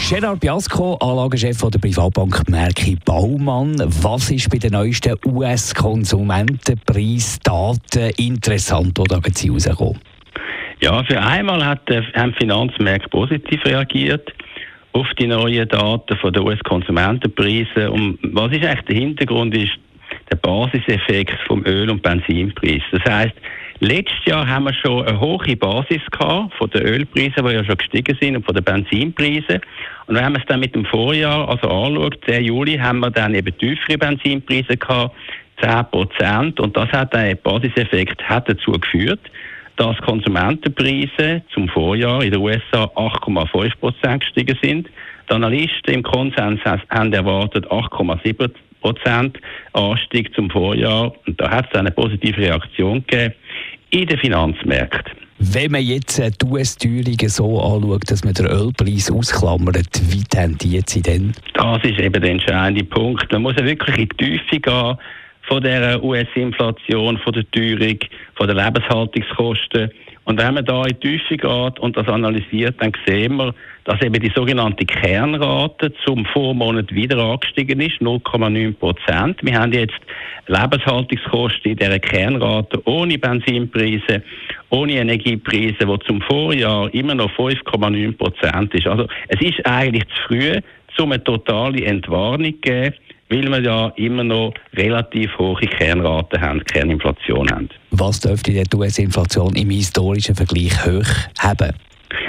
Gerard Biasco, Anlagechef der Privatbank Merki Baumann. Was ist bei den neuesten US-Konsumentenpreisdaten interessant, die da rauskommen? Ja, für einmal hat der, haben Finanzmärkte positiv reagiert auf die neuen Daten von den US-Konsumentenpreisen. Und was ist eigentlich der Hintergrund? Ist der Basiseffekt vom Öl- und Benzinpreis. Das heißt, letztes Jahr haben wir schon eine hohe Basis gehabt von den Ölpreisen, die ja schon gestiegen sind, und von den Benzinpreisen. Und wenn man es dann mit dem Vorjahr also anschaut, 10 Juli, haben wir dann eben tiefere Benzinpreise gehabt, 10 Prozent. Und das hat ein Basiseffekt hat dazu geführt, dass Konsumentenpreise zum Vorjahr in den USA 8,5 Prozent gestiegen sind. Die Analysten im Konsens haben erwartet 8,7 Prozent Anstieg zum Vorjahr. Und da hat es eine positive Reaktion gegeben in den Finanzmärkten. Wenn man jetzt die US-Teuerungen so anschaut, dass man den Ölpreis ausklammert, wie tendiert sie denn? Das ist eben der entscheidende Punkt. Man muss ja wirklich in die Tiefe gehen von der US-Inflation, von der Teuerung, von den Lebenshaltungskosten. Und wenn man da in die Tiefe geht und das analysiert, dann sehen wir, dass eben die sogenannte Kernrate zum Vormonat wieder angestiegen ist, 0,9 Prozent. Wir haben jetzt Lebenshaltungskosten in dieser Kernrate ohne Benzinpreise, ohne Energiepreise, die zum Vorjahr immer noch 5,9 Prozent ist. Also es ist eigentlich zu früh, um eine totale Entwarnung zu geben weil wir ja immer noch relativ hohe Kernraten haben, Kerninflation haben. Was dürfte die US-Inflation im historischen Vergleich hoch haben?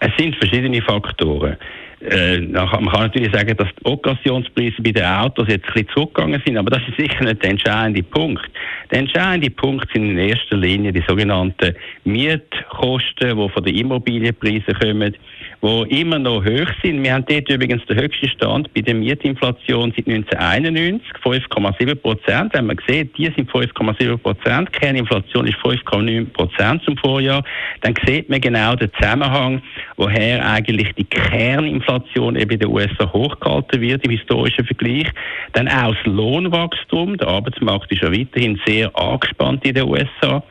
Es sind verschiedene Faktoren. Äh, man kann natürlich sagen, dass die Okkasionspreise bei den Autos jetzt ein bisschen zurückgegangen sind, aber das ist sicher nicht der entscheidende Punkt. Der entscheidende Punkt sind in erster Linie die sogenannten Mietkosten, die von den Immobilienpreisen kommen die immer noch hoch sind. Wir haben dort übrigens den höchsten Stand bei der Mietinflation seit 1991, 5,7 Prozent. Wenn man sieht, die sind 5,7 Prozent, Kerninflation ist 5,9 Prozent zum Vorjahr, dann sieht man genau den Zusammenhang, woher eigentlich die Kerninflation eben in den USA hochgehalten wird im historischen Vergleich. Dann auch das Lohnwachstum, der Arbeitsmarkt ist ja weiterhin sehr angespannt in den USA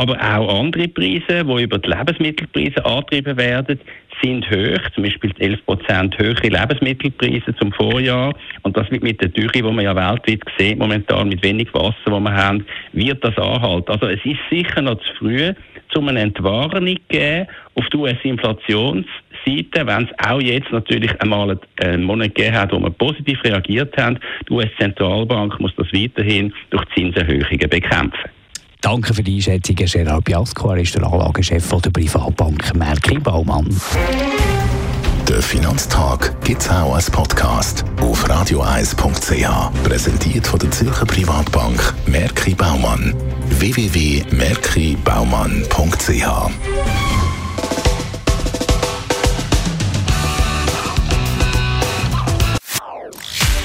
aber auch andere Preise, die über die Lebensmittelpreise angetrieben werden, sind hoch, zum Beispiel 11 Prozent höhere Lebensmittelpreise zum Vorjahr. Und das mit, der Dürre, die man ja weltweit sieht, momentan mit wenig Wasser, wo wir haben, wird das anhalten. Also es ist sicher noch zu früh, um eine Entwarnung zu geben auf die US-Inflationsseite, wenn es auch jetzt natürlich einmal einen Monat gegeben hat, wo wir positiv reagiert haben. Die US-Zentralbank muss das weiterhin durch Zinserhöhungen bekämpfen. Danke für die Einschätzung, Gerard Biasco. Er ist der Anlagechef der Privatbank Merki Baumann. Der Finanztag gibt es auch als Podcast auf radioeis.ch. Präsentiert von der Zürcher Privatbank Merki Baumann. www.merkibaumann.ch